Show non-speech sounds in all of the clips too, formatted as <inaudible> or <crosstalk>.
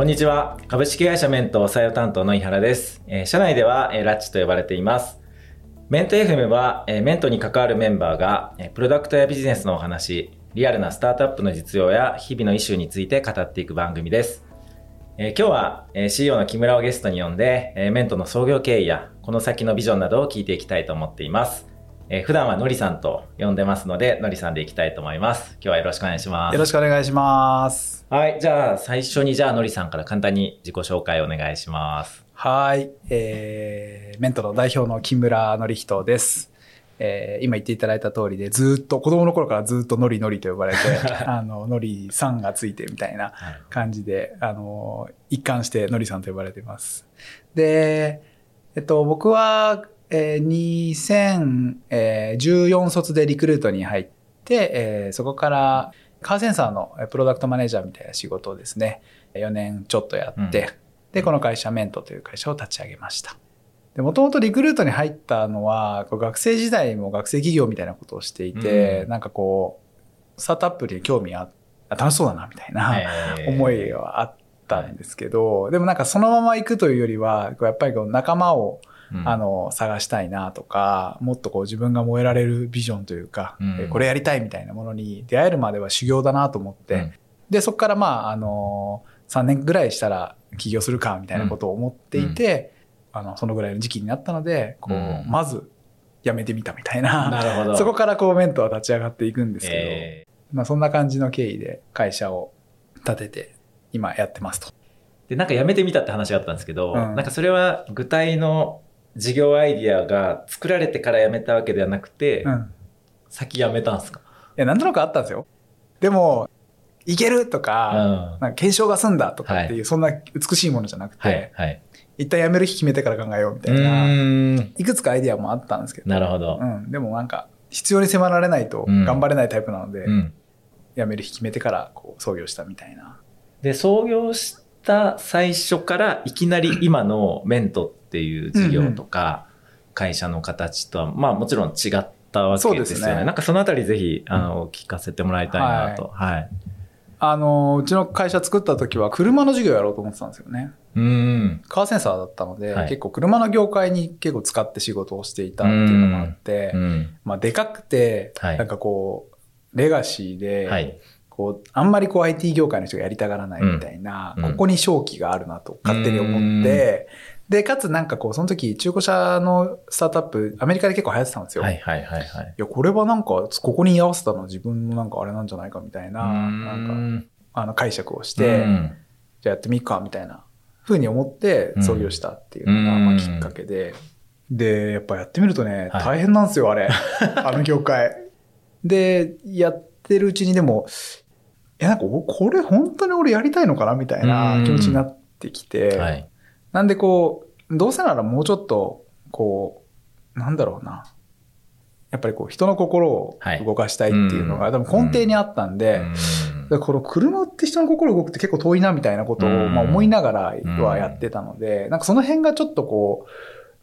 こんにちは。株式会社メント採用担当の井原です。え社内では、えーラッチと呼ばれています。メント FM は、えメントに関わるメンバーが、えプロダクトやビジネスのお話、リアルなスタートアップの実用や日々のイシューについて語っていく番組です。え今日は、え CEO の木村をゲストに呼んで、えメントの創業経緯や、この先のビジョンなどを聞いていきたいと思っています。えー普段はのりさんと呼んでますので、のりさんでいきたいと思います。今日はよろしくお願いします。よろしくお願いします。はい。じゃあ、最初に、じゃあ、のりさんから簡単に自己紹介お願いします。はい。えー、メントの代表の木村則人です。えー、今言っていただいた通りで、ずーっと、子供の頃からずーっとノリノリと呼ばれて、<laughs> あの、ノリさんがついてみたいな感じで、あの、一貫してノリさんと呼ばれています。で、えっと、僕は、えー、2014卒でリクルートに入って、えーそこからカーセンサーのえープロダクトマネージャーみたいな仕事をですね、4年ちょっとやって、うん。で、この会社メントという会社を立ち上げました。で、もともとリクルートに入ったのは、学生時代も学生企業みたいなことをしていて、うん。なんかこう、スタートアップに興味ああ楽しそうだな、みたいな、えー思いはあったんですけど、でもなんかそのまま行くというよりは、やっぱりこう仲間を、うんあの、探したいなとか、もっとこう自分が燃えられるビジョンというか、これやりたいみたいなものに出会えるまでは修行だなと思って、うん。で、そこからまあ、あの、3年ぐらいしたら起業するかみたいなことを思っていて、あの、そのぐらいの時期になったので、こう、うん。まず辞めてみたみたいな、なるほど。<laughs> そこからこうメントは立ち上がっていくんですけど、えまあそんな感じの経緯で会社を立てて、今やってますと。ーで、なんかやめてみたって話があったんですけど、うん。なんかそれは具体の事業アイディアが作られてからやめたわけではなくて、うん。先やめたんですか？いや、なんとなくあったんですよ。でも、いけるとうん。か、はなんか検証が済んだとかっていう、はいそんな美しいものじゃなくて、い。はい。一旦やめる日決めてから考えようみたういな。いくつかアイディアもあったんですけど、なるほどう。ん、でもなんか、必要に迫られないとうん頑張れないタイプなので、うん。やめる日決めてからこう創業したみたいな。で、創業した最初からいきなり今のメントっていう事業とか、会社の形とは、まあもちろん違ったわけでよね。ねなんかそのあたりぜひ、あの、聞かせてもらいたいなと。はい。あの、うちの会社作った時は車の事業やろうと思ってたんですよね。うん。カーセンサーだったので、はい結構車の業界に結構使って仕事をしていたっていうのがあって、うん。まあでかくて、はいなんかこう、レガシーで、はい。こう、あんまりこう IT 業界の人がやりたがらないみたいな、うんうんここに正気があるなと勝手に思って、で、かつなんかこう、その時中古車のスタートアップ、アメリカで結構流行ってたんですよ。はいはいはいはい。いや、これはなんか、ここに居合わせたのは自分のなんかあれなんじゃないかみたいな、なんか、あの解釈をしでて、じゃあやってみっか、みたいな風に思って創業したっていうのが、うんまあきっかけで、で、やっぱやってみるとね、はい大変なんですよ、あれ。<laughs> あの業界。で、やってるうちにでも、え、なんか、おこれ本当に俺やりたいのかなみたいな気持ちになってきて、はい。なんでこう、どうせならもうちょっと、こう、なんだろうな。やっぱりこう、人の心をはい。動かしたいっていうのが、多分根底にあったんで、でこの車って人の心動くって結構遠いなみたいなことを、うん。まあ、思いながらはやってたので、なんかその辺がちょっとこう、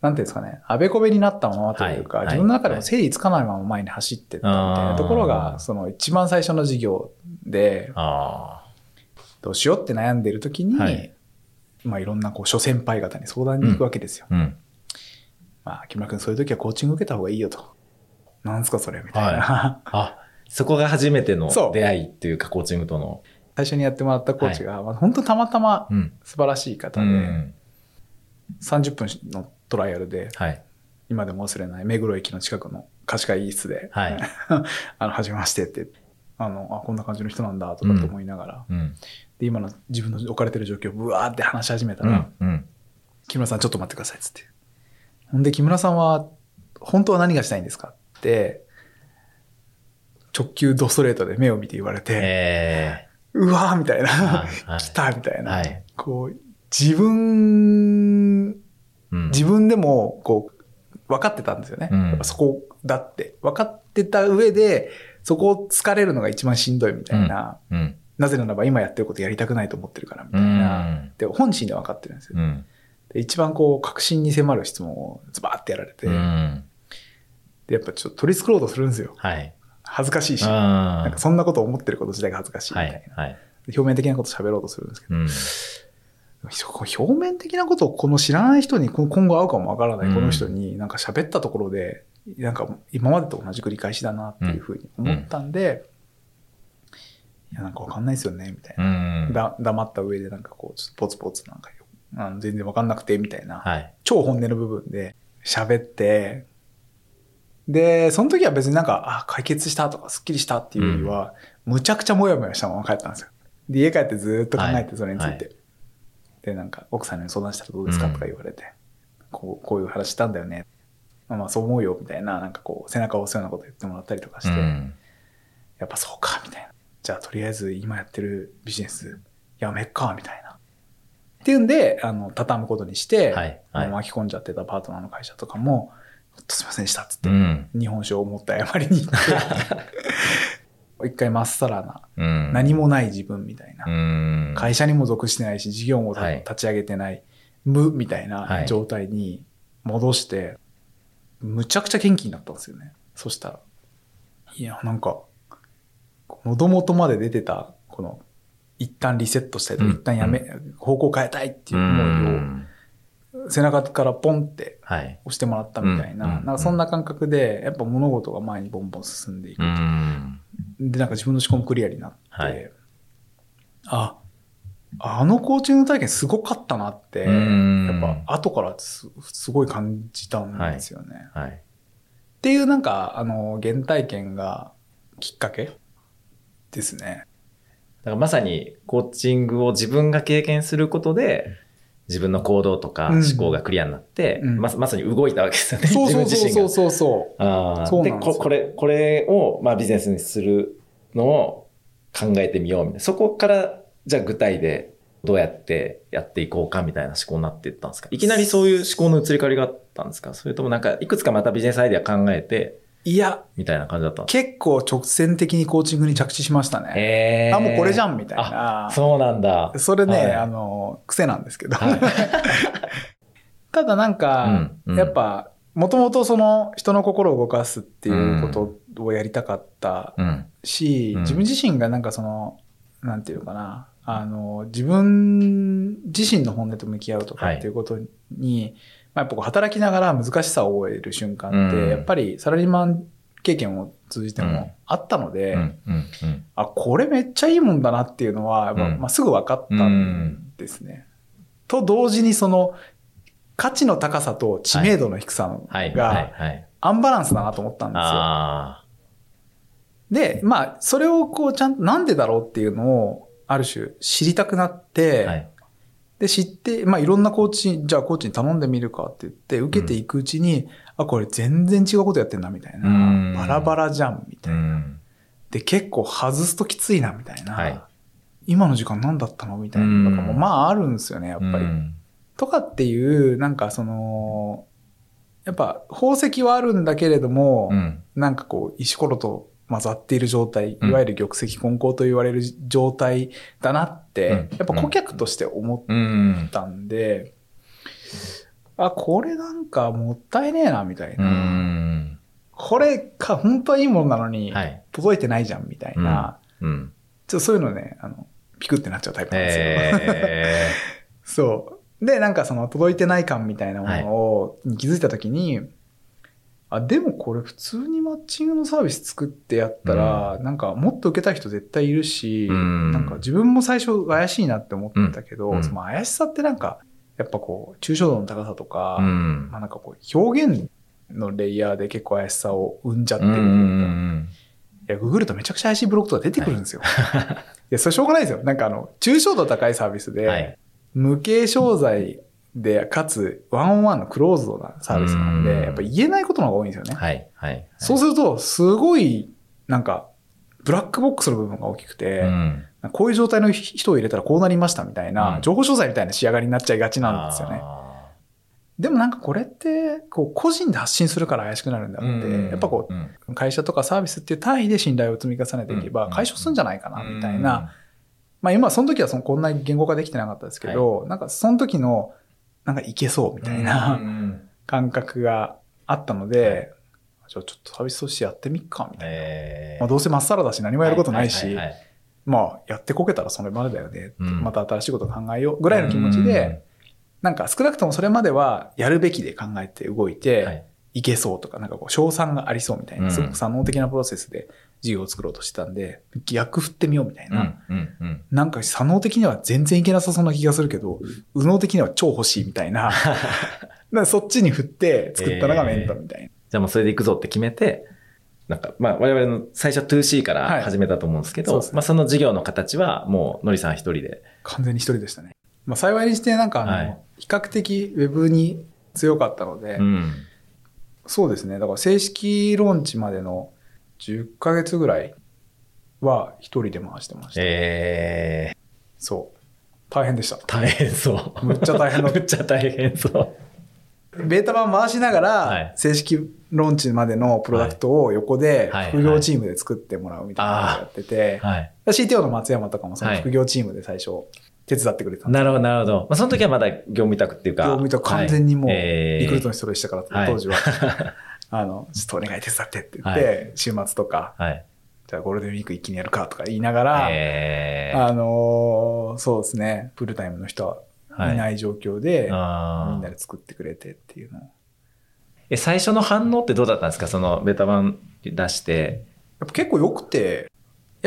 なんていうんですかね、あべこべになったままというか、はい。自分の中でも整理つかないまま前に走ってったみたいなところあが、ーその一番最初の事業で、あどうしようって悩んでる時に、はいまあいろんなこう諸先輩方に相談に行くわけですよ。あ。うん。まあ、木村君そういう時はコーチング受けた方がいいよと。なんすかそれみたいな。あ、そこが初めての <laughs> 出会いっていうか、コーチングとの。最初にやってもらったコーチが、まあ、本当たまたまうん。素晴らしい方うで、ん。30分のトライアルで、はい。今でも忘れない目黒駅の近くの貸し会議室で、はい。<laughs> あの、はじめましてって、あの、あ、こんな感じの人なんだとかって思いながら、うん。で、今の自分の置かれてる状況をブワーって話し始めたら、うん。うん。木村さんちょっと待ってくださいっつって。ほんで、木村さんは、本当は何がしたいんですかって、直球ドストレートで目を見て言われて、えうわーみたいな、来たみたいー。な、はい。こう、自分、うん自分でも、こう、分かってたんですよね。うんそこだって。分かってた上で、そこを疲れるのが一番しんどいみたいな。うん。なぜならば今やってることやりたくないと思ってるからみたういな。ん。で、本心で分かってるんですよ。うん。で一番こう、確信に迫る質問をズバーってやられて、うん。で、やっぱちょっと取り繕ろうとするんですよ。はい。恥ずかしいし。あなんかそんなことを思ってること自体が恥ずかしいみたいな。はい。はい。表面的なこと喋ろうとするんですけど、うん。表面的なことをこの知らない人に、今後会うかもわからないこの人になんか喋ったところで、なんか今までと同じ繰り返しだなっていうふうに思ったんで、いや、なんかわかんないですよね、みたいな。うん。だ黙った上でなんかこう、ちょっとポツポツなんかよあの全然わかんなくて、みたいな。はい。超本音の部分で喋って、で、その時は別になんか、あ、解決したとか、スッキリしたっていうよりは、むちゃくちゃモヤモヤしたまま帰ったんですよ。で、家帰ってずーっと考えて、はいそれについて。はで、なんか、奥さんに相談したらどうですか？うんとか言われて、こう、こういう話したんだよね。まあまあ、そう思うよ、みたいな、なんかこう、背中を押すようなこと言ってもらったりとかして、うんやっぱそうか、みたいな。じゃあ、とりあえず今やってるビジネス、やめっか、みたいな。っていうんで、あの、畳むことにして、はいあはいの巻き込んじゃってたパートナーの会社とかも、ほんとすいませんでした、っつって、うん。日本酒を持って謝りに行って、<laughs> 一回まっさらな、うん。何もない自分みたいな。うん。会社にも属してないし、事業も立ち上げてない、無みたいはない状態に戻して、むちゃくちゃ元気になったんですよね。そしたら。いや、なんか、喉元まで出てた、この、一旦リセットしたいとか、うん一旦やめ、方向変えたいっていうう思いん。を、背中からポンってはい。押してもらったみたいな、うんなんかそんな感覚で、やっぱ物事が前にボンボン進んでいくう。ん。で、なんか自分の思考もクリアになって、はいあ、あのコーチング体験すごかったなって、うんやっぱ後からすすごい感じたんですよね。はい。っていうなんか、あの、原体験がきっかけですね。だからまさにコーチングを自分が経験することで、自分の行動とかうん思考がクリアになって、うんまさまさに動いたわけですよね。そうそう自分自身がそうそうそう。ああでこ、これ、これを、まあ、ビジネスにするのを考えてみようみたいな。そこから、じゃあ具体でどうやってやっていこうかみたいな思考になっていったんですか？いきなりそういう思考の移り変わりがあったんですか？それともなんか、いくつかまたビジネスアイデア考えて、いや、みたいな感じだった結構直線的にコーチングに着地しましたかね。へーあ、もうこれじゃんみたいな。そうなんだ。それね、はいあの、癖なんですけど。はい <laughs> ただなんか、うんうんやっぱ、もともとその人の心を動かすっていうことをやりたかったうん。し、うん自分自身がなんかその、なんていうのかな、あの、自分自身の本音と向き合うとかっていうことに、まあ、やっぱ働きながら難しさを覚える瞬間って、うんやっぱりサラリーマン経験を通じてうんもあったので。あ、これめっちゃいいもんだなっていうのは、まあ、すぐ分かったんですね。と同時にその、価値の高さと知名度の低さはい。はい。がはい。アンバランスだなと思ったんですよ。あで、まあ、それをこう、ちゃんとなんでだろうっていうのを、ある種知りたくなって、あ。はい。で、知って、まあ、いろんなコーチ、じゃあコーチに頼んでみるかって言って、受けていくうちに、あ、これ全然違うことやってんな、みたいな。うんバラバラじゃん、みたういな。ん。で、結構外すときついな、みたいな。はい今の時間何だったのみたいなのとかも、うんまああるんですよね、やっぱり。うんとかっていう、なんかその、やっぱ宝石はあるんだけれども、うん。なんかこう、石ころと混ざっている状態、うんいわゆる玉石混交と言われる状態だなって、うんやっぱ顧客として思うんっ。たんで、あ、これなんかもったいねえな、みたいうな。ん。これか、本当はいいものなのに、はい。届いてないじゃん、みたいな。うん。ちょっとそういうのね、あの、ピクってなっちゃうタイプなんですよ。え <laughs> そう。で、なんかその届いてない感みたいなものを、に気づいたときに、あ、でもこれ普通にマッチングのサービス作ってやったら、なんかもっと受けたい人絶対いるし、うんなんか自分も最初怪しいなって思ってたけど、うんその怪しさってなんか、やっぱこう、抽象度の高さとか、まあなんかこう、表現のレイヤーで結構怪しさを生んじゃってうるというか、ん。いや、ググるとめちゃくちゃ怪しいブログとか出てくるんですよ。いや、それしょうがないですよ。なんかあの、抽象度高いサービスで、はい。無形商材で、かつ、ワンオンワンのクローズドなサービスなんうん。で、やっぱ言えないことの方が多いんですよね。はい。はい。そうすると、すごい、なんか、ブラックボックスの部分が大きくて、うん。こういう状態の人を入れたらこうなりましたみたいな、うん。情報商材みたいな仕上がりになっちゃいがちなんですよね。あでもなんかこれって、こう、個人で発信するから怪しくなるんだって、やっぱこう会社とかサービスっていう単位で信頼を積み重ねていけうん。ば解消するんじゃないかな、みたいな、まあ今その時はそのこんな言語化できてなかったですけど、なんかその時の、なんかいけそうみたいな、うん感覚があったので、じゃあちょっとサービスとしてやってみっか、みたいな。えー。まあ、どうせまっさらだし何もやることないし、まあ、やってこけたらそれまでだよね。うん。また新しいこと考えようぐらいの気持ちで、なんか少なくともそれまではやるべきで考えて動いうんて、はいい、けそうとか、なんかこう、賞賛がありそうみたいな、うんすごく作能的なプロセスで事業を作ろうとしてたんで、逆振ってみようみたいな。なんか、作能的には全然いけなさそうな気がするけど、右脳的には超欲しいみたいな。<laughs> そっちに振って作ったのがメントみたいな。じゃあもうそれで行くぞって決めて、なんか、まあ我々の最初 2C かはいら始めたと思うんですけど、そうですねまあその事業の形はもうのりさん一人で。完全に一人でしたね。まあ幸いにしてなんかあの、はい比較的ウェブに強かったので、うん。そうですね。だから正式ローンチまでの10ヶ月ぐらいは一人で回してました。えー、そう。大変でした。大変そう。むっちゃ大変だ <laughs> むっちゃ大変そう。ベータ版回しながはいら、正式ローンチまでのプロダクトを横ではい副業チームで作ってもらうみたいなのをやってて、はい。CTO の松山とかもそのはい副業チームで最初手伝ってくれたなるほど、なるほど。まあその時はまだ業務委託っていうか。業務委託完全にもうリクルートの人でしたから、はい当時は。<laughs> あの、ちょっとお願い手伝ってって言っはて、週末とか、はい。じゃあゴールデンウィーク一気にやるかとか言いながら、えー、あのーそうですね、フルタイムの人はいない状況で、あーみんなで作ってくれてっていうのを。え、最初の反応ってどうだったんですか？そのベータ版出して。やっぱ結構良くて、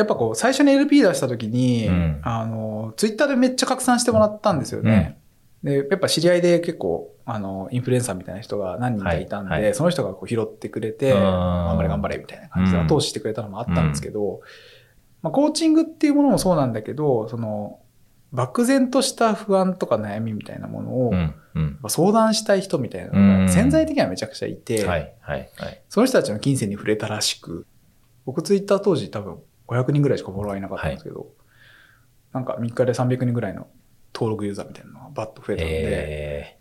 やっぱこう、最初に LP 出した時に、うんあの、ツイッターでめっちゃ拡散してもらったんですよね。で、やっぱ知り合いで結構、あの、インフルエンサーみたいな人が何人かいたんで、はいはいその人がこう拾ってくれて、うん頑張れ頑張れみたいな感じでうん後押ししてくれたのもあったんですけど、まあ、コーチングっていうものもそうなんだけど、その、漠然とした不安とか悩みみたいなものを、うん。相談したい人みたいなのうんが潜在的にはめちゃくちゃいて。その人たちの金銭に触れたらしく、僕ツイッター当時多分500人ぐらいしかフォロワーいなかったんですけど、なんか3日で300人ぐらいの登録ユーザーみたいなのがバッと増えたので、え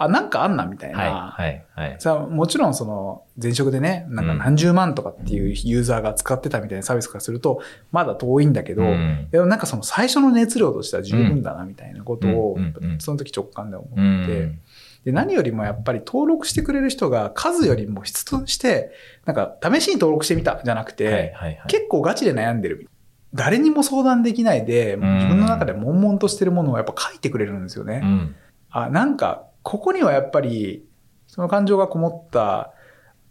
あ、なんかあんなみたいー、な。はい、はい、はい。さあもちろんその前職でね、なんか何十万とかっていうユーザーが使ってたみたいなサービスからすると、まだ遠いんだけど、うん。でもなんかその最初の熱量としては十分だなみたいなことをうんうんうん。その時直感で思って、うんで、何よりもやっぱり登録してくれる人が数よりも質として、なんか試しに登録してみたじゃなくて。結構ガチで悩んでる。誰にも相談できないで、ん自分の中で悶々としてるものをやっぱ書いてくれるんですよね。うん。あ、なんか、ここにはやっぱり、その感情がこもった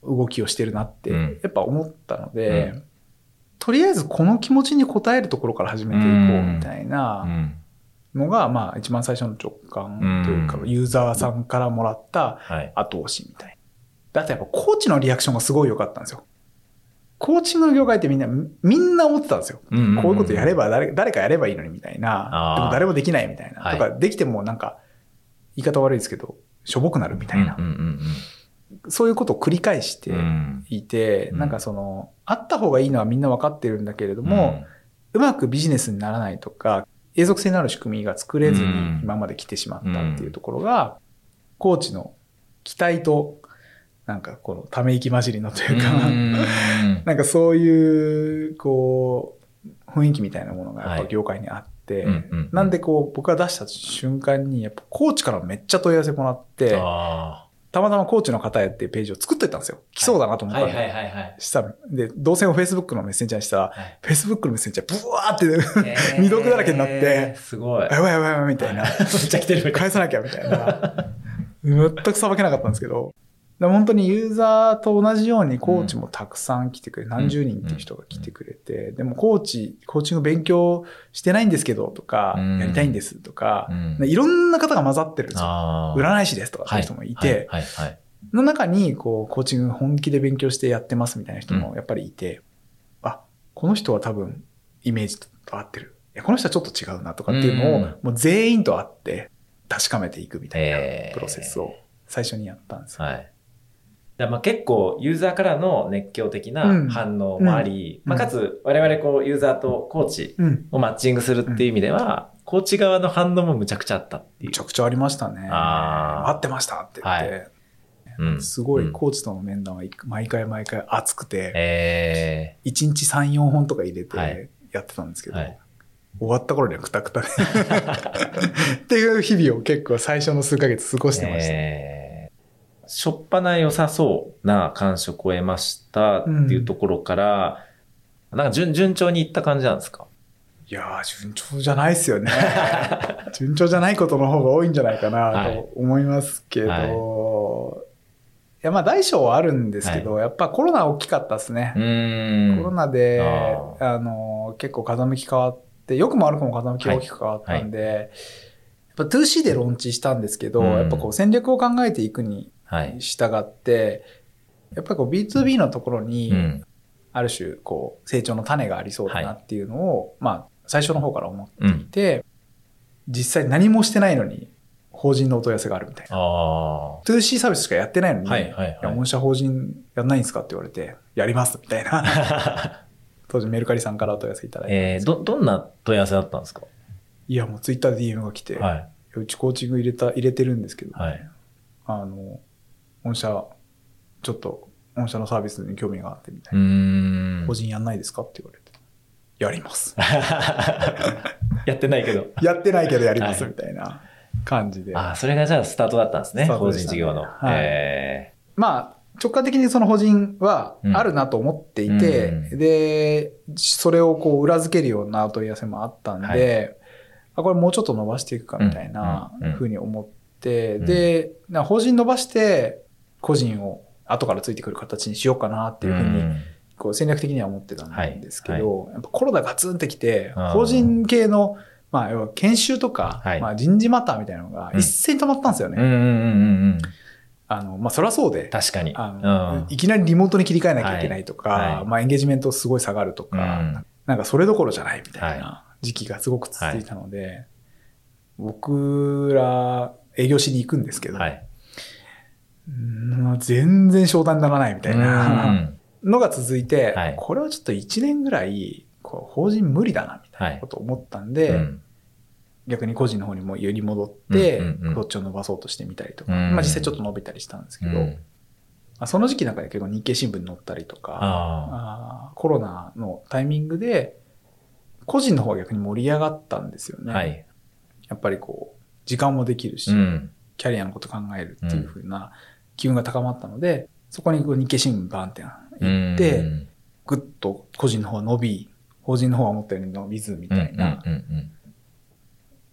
動きをしてるなって、うんやっぱ思ったので、うとりあえずこの気持ちに応えるところから始めていこうみたいうなんのが、まあ一番最初の直感というか、うんユーザーさんからもらったはい。後押しみたいな。だってやっぱコーチのリアクションがすごい良かったんですよ。コーチングの業界ってみんな、みんな思ってたんですよ。こういうことやれば誰、誰かやればいいのにみたいな。でも誰もできないみたいな。はいとか、できてもなんか、言い方悪いですけど、しょぼくなるみたいな。うんうんそういうことを繰り返してうんうん。いて、うんなんかその、あった方がいいのはみんな分かってるんだけれども、うまくビジネスにならないとか、永続性のある仕組みが作れずにうん。今まで来てしまったっていうところが、コーチの期待と、なんかこのため息混じりのというか、うん。<laughs> なんかそういう、こう、雰囲気みたいなものがやっぱはい。業界にあって、なんでこう、僕が出した瞬間に、やっぱコーチからめっちゃ問い合わせもらって、あたまたまコーチの方へっていうページを作っといたんですよ。来そうだなとー思ったんで。はいはいはいはい。したらで、動線を Facebook のメッセンジャーにしたら、はい Facebook のメッセンジャー、ブワーって、えー <laughs> 未読だらけになってすごい。やばいやばいやばいみたいな。<laughs> めっちゃ来てる返さなきゃみたいな。<laughs> 全くさばけなかったんですけど、で本当にユーザーと同じようにコーチもたくさん来てくれ、何十人っていう人が来てくれて、でもコーチ、コーチング勉強してないんですけどとか、うん。やりたいんですとか、うん。いろんな方が混ざってるんですよ。占い師ですとかそういう人もいて、はい。はい。はい。の中に、こう、コーチング本気で勉強してやってますみたいな人もやっぱりいて、あ、この人は多分イメージと合ってる。いや、この人はちょっと違うなとかっていうのを、うん。もう全員と会って確かめていくみたいなえー。プロセスを最初にやったんですよ。はい。だまあ結構ユーザーからの熱狂的なうん。反応もあり、うん。まあ、かつ我々こうユーザーとコーチうん。をマッチングするっていう意味では、コーチ側の反応もむちゃくちゃあったっていう。めち。ゃくちゃありましたね。あー。合ってましたって言って、うん。すごいうんコーチとの面談は毎回毎回熱くて、え1日3、4本とか入れはい。てやってたんですけど、はい。終わった頃にはクタクタで。<laughs> っていう日々を結構最初の数ヶ月過ごー、してました。えー、しょっぱな良さそうな感触を得ましたっていうところから、なんか順順調にいった感じなんですか？いやー、順調じゃないですよね。<laughs> 順調じゃないことの方が多いんじゃないかなと思いますけど、はい。い、や、まあ大小はあるんですけど、やっぱコロナ大きかったですね。コロナで、ああの、結構風向き変わって、良くも悪くも風向きが大きく変わったんで、やっぱ 2C でローンチしたんですけど、うん。やっぱこう戦略を考えていくにはい。従って、やっぱりこう B2B のところに、うん。ある種、こう、成長の種がありそうだなっていうのを、まあ、最初の方から思っていて、実際何もしてないのに、法人のお問い合わせがあるみたいな。あ 2C サービスしかやってないのに、はいはいはいや御社法人やんないんですかって言われて、やりますみたいな。あ。<laughs> 当時メルカリさんからお問い合わせいただいて。えー、ど、どんな問い合わせだったんですか？いや、もうツイッターで DM が来て、はい。うちコーチング入れた、入れてるんですけど、はい。あの、御社、ちょっと、御社のサービスに興味があってみたういな。ーん法。人やんないですか？って言われて。やります。<laughs> やってないけど。やってないけどやりますはいみたいな感じで。ああ、それがじゃあスタートだったんですね。ね人事業の。はいえまあ、直感的にその法人はうんあるなと思っていて、うんで、それをこう裏付けるようなお問い合わせもあったんで、はいあこれもうちょっと伸ばしていくかみたいなふうに思って、うんで、な法人伸ばして個人を後からついてくる形にしようかなってーいうふうに、ん。こう戦略的には思ってたんですけど、はやっぱコロナがツンってきて法人系の、まあ、要は研修とか、はい。まあ、人事マターみたいなのがうん。一斉に止まったんですよね。あの、まあ、そりゃそうで、確かに。あのうん。いきなりリモートに切り替えなきゃいけないとか、まあ、エンゲージメントすごい下がるとか、うん。なんかそれどころじゃないみたいはな時期がすごく続いたので、僕ら営業しに行くんですけど、はい。うん全然商談にならないみたいなのが続いて、はいこれはちょっと1年ぐらい、こう法人無理だなみたいなことを思ったんで、うん逆に個人の方にもより戻って、うんうんうんどっちを伸ばそうとしてみたりとか、うんまあ実際ちょっと伸びたりしたんですけど、うんまあ、その時期なんかで結構日経新聞に載ったりとか、コロナのタイミングで、個人の方が逆に盛り上がったんですよね。あ。はい。やっぱりこう、時間もできるし、うん。キャリアのこと考えるっていう風な機運が高まったので、そこにこう日経新聞バーンって行って、うん。ぐっと個人の方が伸び、法人の方は思ったように伸びずみたいな、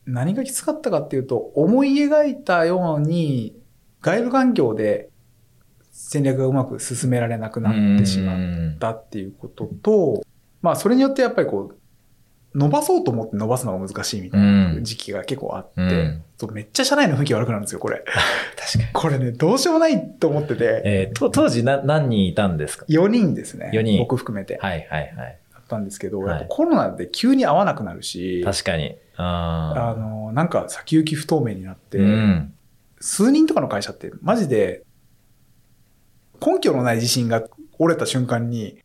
何がきつかったかっていうと、思い描いたように、外部環境で戦略がうまく進められなくなってしまったっていうことと、まあそれによってやっぱりこう、伸ばそうと思って伸ばすのが難しいみたいな時期が結構あって、うんそうめっちゃ社内の雰囲気悪くなるんですよ、これ。<laughs> 確かに。これね、どうしようもないと思ってて、えーと当時な何人いたんですか？4人ですね。4人僕含めて。はいはいはい。だったんですけど、はいやっぱコロナで急に会わなくなるし、確かに。ああの、なんか先行き不透明になって、うん。数人とかの会社ってマジで根拠のない自信が折れた瞬間に、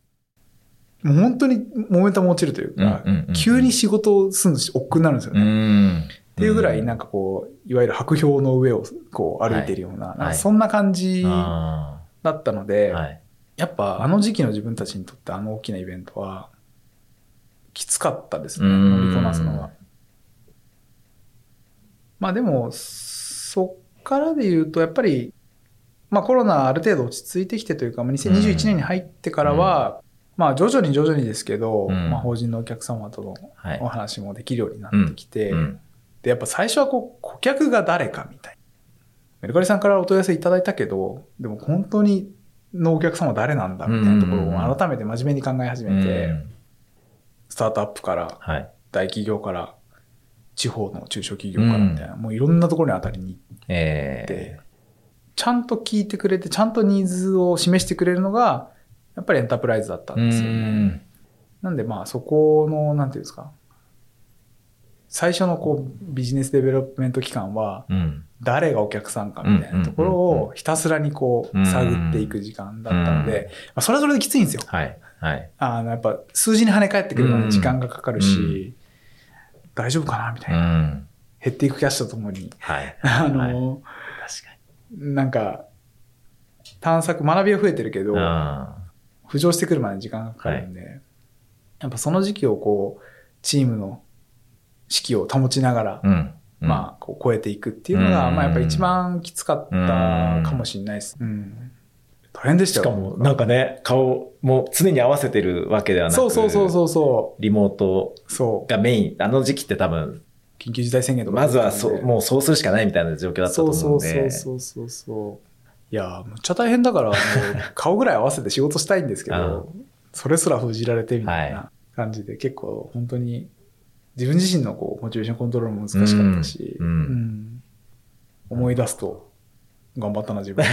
もう本当にモメンタム落ちるというか、うんうんうんうん急に仕事をするの億劫になるんですようね。ん。っていうぐらい、んなんかこう、いわゆる白氷の上をこう歩いているような、なんかそんな感じあだったので、ーはい。やっぱあの時期の自分たちにとってあの大きなイベントは、きつかったですね、うん乗りこなすのは。まあでも、そっからで言うと、やっぱり、まあコロナある程度落ち着いてきてというか、まあ2021年に入ってからは、まあ徐々に徐々にですけど、うん。まあ法人のお客様とのはい。お。話もできるようになってきて、うん。で、やっぱ最初はこう、顧客が誰かみたいな。メルカリさんからお問い合わせいただいたけど、でも本当にのお客様は誰なんだみたいなところを改めて真面目に考え始めて、うん。スタートアップから、はい。大企業から、地方の中小企業からみたいな、もういろんなところに当たりに行っえて、ちゃんと聞いてくれて、ちゃんとニーズを示してくれるのが、やっぱりエンタープライズだったんー。ですよね。うんなんでまあそこの、なんていうんですか、最初のこう business development 期間は、うん。誰がお客さんかみたいなところをひたすらにこう探っていく時間だったので、まあそれはそれできついんですよ。はい。はい。あの、やっぱ数字に跳ね返ってくるまで時間がかかるうし、大丈夫かなみたういな。ん。減っていくキャッシュとともに、はい。<laughs> あはいの、確かなんか、探索、学びは増えてるけどに。、あ浮上してくるまでに時間がかかるんで、やっぱその時期をこう、チームの士気を保ちながらー、うん。まあ、こう超えていくっていうのが、うんまあやっぱ一番きつかったかもしれないです。うん。大変でしたよ。しかも、なんかね、顔も常に合わせてるわけではなくそうそうそうそうそリモートう。そう。がメイン、あの時期って多分、緊急事態宣言とか。まずはそう、もうそうするしかないみたいな状況だったとそうそう思うんで。そうそうそうそう。いやー、むっちゃ大変だから、もう <laughs> 顔ぐらい合わせて仕事したいんですけど、それすら封じられてみたいはな感じで、結構本当に自分自身のこうモチベーションコントロールも難しかったし、うん。うん。思い出すと頑張ったな自分。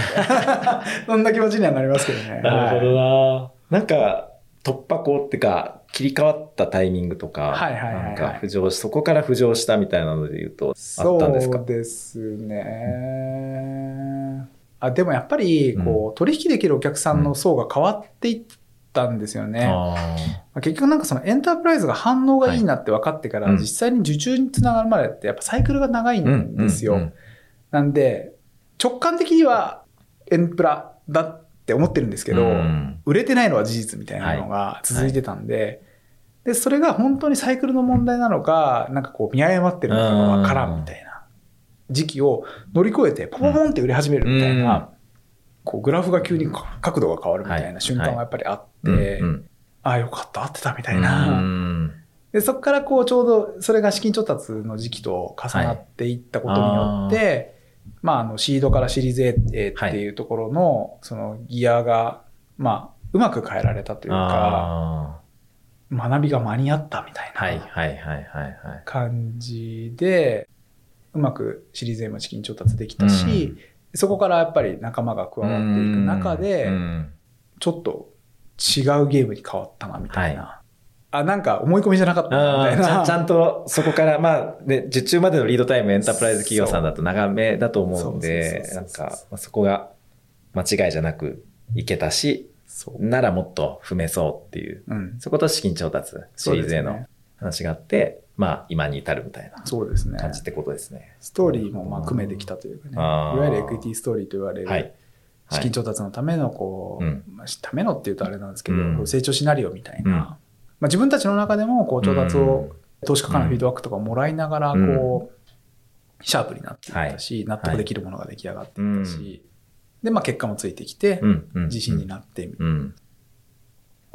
<laughs> そんな気持ちにはなりますけどね。<laughs> なるほどはい。な。なんか、突破口ってか、切り替わったタイミングとか、はいはいはいはい。なんか浮上し、そこから浮上したみたいなので言うと、あったんですか？そうですね。あでもやっぱりこう、取引できるお客さんの層が変わっていったんですよね。あ結局なんかそのエンタープライズが反応がいいなって分かってから、実際に受注につながるまでってやっぱサイクルが長いーんですよ。なんで、直感的にはエンプラだって思ってるんですけど、うん。売れてないのは事実みたいなのが続いてたんで、で、それが本当にサイクルの問題なのか、なんかこう見誤ってるのかがわからんみたいな時期を乗り越えて、ポポポンって売れ始めるみたいな、うん。こうグラフが急に角度が変わるみたいな瞬間がやっぱりあって、うんああ、よかった、合ってたみたうんいな。うん。で、そこからこうちょうどそれが資金調達の時期と重なっていったことによって、まああのシードからシリーズ A っていうところのそのギアが、まあうまく変えられたというか、あ学びが間に合ったみたいな。感じで、うまくシリーズ A も資金調達できたし、そこからやっぱり仲間が加わっていく中で、うんちょっと違うゲームに変わったなみたいな。あ、なんか思い込みじゃなかったなみたいな。ちゃんとそこから、まあ、ね、受注までのリードタイムエンタープライズ企業さんだと長めだと思うんで、なんか、まあそこが間違いじゃなくいけたし。ならもっと踏めそうっていう、うん。そこと資金調達、シリーズ A の話があって、まあ、今に至るみたいなそうですね。感じってことですね。ストーリーもまあ組めてきたというかね、いわゆるエクイティストーリーと言われる、はい。資金調達のためのこう、うん。まあためのっていうとあれなんですけど、うん。成長シナリオみたいな、うん。まあ、自分たちの中でもこう調達を、投資家からのフィードバックとかもらいながらこう、シャープになっていったし、納得できるものが出来上がっていったし、で、まあ結果もついてきて。自信になって。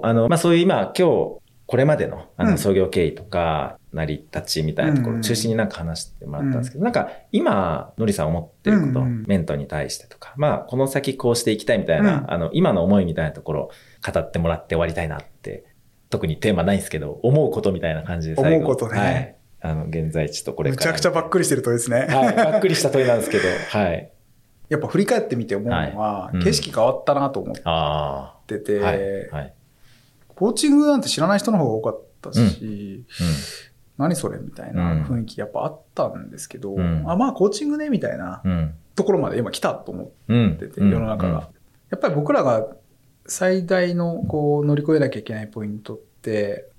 あの、まあ、そういう今、今日、これまでの、あの、うん創業経緯とか、成り立ちみたいなところを中心になんか話してもらったんですけど、なんか、今、のりさん思ってること、うんうんメントに対してとか、まあ、この先こうしていきたいみたいな、うんあの、今の思いみたいなところを語ってもらって終わりたいなって、特にテーマないんですけど、思うことみたいな感じで最後。思うことねはい。あの、現在地とこれから。むちゃくちゃばっくりしてるとですね、はい。ばっくりした問いなんですけど、はい。やっぱ振り返ってみて思うのは、はいうん景色変わったなと思っあてて、あ。はい。はい。コーチングなんて知らない人の方が多かったし、う何それみたいな雰囲気やっぱあったんですけど、うんあまあコーチングねみたいなうん。ところまで今来たと思うん。ってて、世の中が。やっぱり僕らが最大のこう乗り越えなきゃいけないポイントって、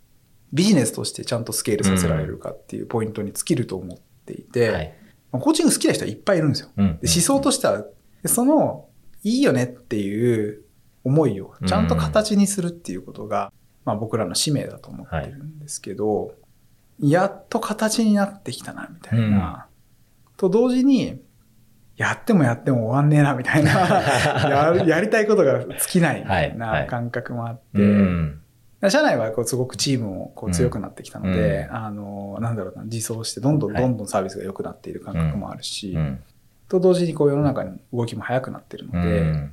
ビジネスとしてちゃんとスケールさせられるかっていうポイントに尽きると思っていて、はい。まあコーチング好きな人はいっぱいいるんですよ。うん。で思想としては、でその、いいよねっていう思いをちゃんと形にするっていうことが、まあ僕らの使命だと思ってるんですけど、やっと形になってきたな、みたいな。と同時に、やってもやっても終わんねえな、みたいな <laughs> やる。やりたいことが尽きないみたいはいはない感覚もあって、うん。社内はこうすごくチームもこう強くなってきたので、うんあの、なんだろうな、自走してどんどんどんどんサービスが良くなっている感覚もあるし、うん。と同時にこう世の中に動きも速くなってるので、うん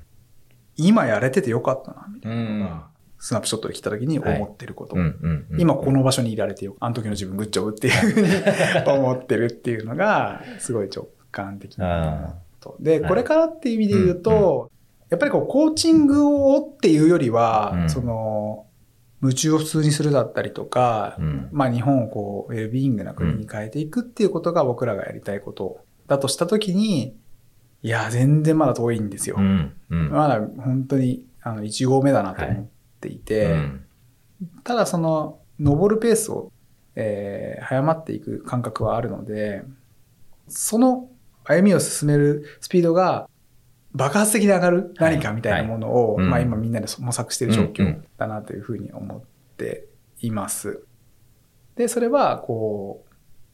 今やれててよかったな、みたいな。スナップショットで来た時に思ってること。今この場所にいられてよ、あの時の自分グッジョブっていうふうに思ってるっていうのが、<laughs> すごい直感的なこと。で、はいこれからっていう意味で言うと、やっぱりこうコーチングをっていうよりは、うん。その、夢中を普通にするだったりとか、うん。まあ日本をこう、ウェルビーイングな国に変えていくっていうことが僕らがやりたいことだとしたときに、いや、全然まだ遠いんですよ。うんうん。まだ本当にあの1号目だなと思っていて、うん。ただその、登るペースを、えー早まっていく感覚はあるので、その歩みを進めるスピードが爆発的に上がる何かみたいなものを、はいうん。まあ今みんなで模索している状況だなというふうに思っています。で、それは、こう、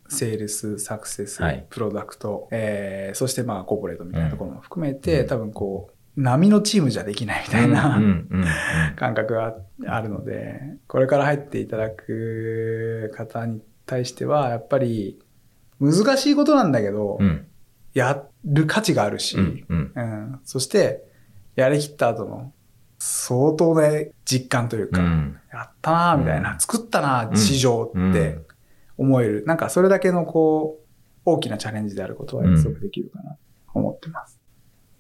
セールス、サクセスはい、プロダクト、えーそしてまあコーポレートみたいなところも含めて、うん。多分こう、波のチームじゃできないみたいな、<laughs> 感覚があるので、これから入っていただく方に対しては、やっぱり難しいことなんだけど、うん。やる価値があるし、うんうん。うん。そして、やりきった後の相当な実感というか、うん。やったなーみたいな、うん。作ったな市場って思える、なんかそれだけのこう、大きなチャレンジであることは約束できるかなと思ってます。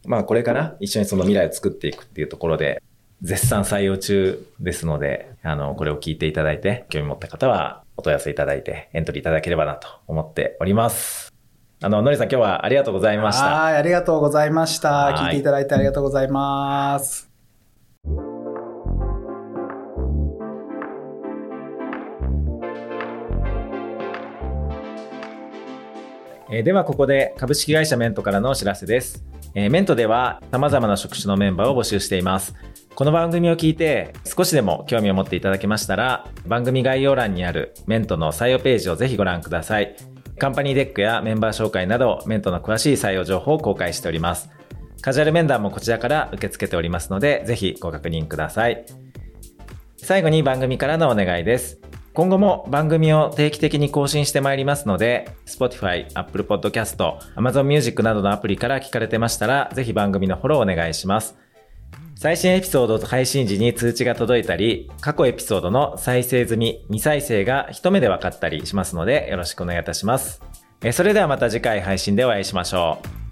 まあこれから一緒にその未来を作っていくっていうところで、絶賛採用中ですので、あの、これを聞いていただいて、興味持った方はお問い合わせいただいて、エントリーいただければなと思っております。あの、のりさん今日はありがとうございました。はい、ありがとうございました。はい聞いていただいてありがとうございます。えーではここで株式会社メントからのお知らせです。えーメントでは様々な職種のメンバーを募集しています。この番組を聞いて少しでも興味を持っていただけましたら、番組概要欄にあるメントの採用ページをぜひご覧ください。カンパニーデックやメンバー紹介などメントの詳しい採用情報を公開しております。カジュアル面談もこちらから受け付けておりますので、ぜひご確認ください。最後に番組からのお願いです。今後も番組を定期的に更新してまいりますので、Spotify、Apple Podcast、Amazon Music などのアプリから聞かれてましたら、ぜひ番組のフォローお願いします。最新エピソード配信時に通知が届いたり、過去エピソードの再生済み、未再生が一目で分かったりしますので、よろしくお願いいたします。えーそれではまた次回配信でお会いしましょう。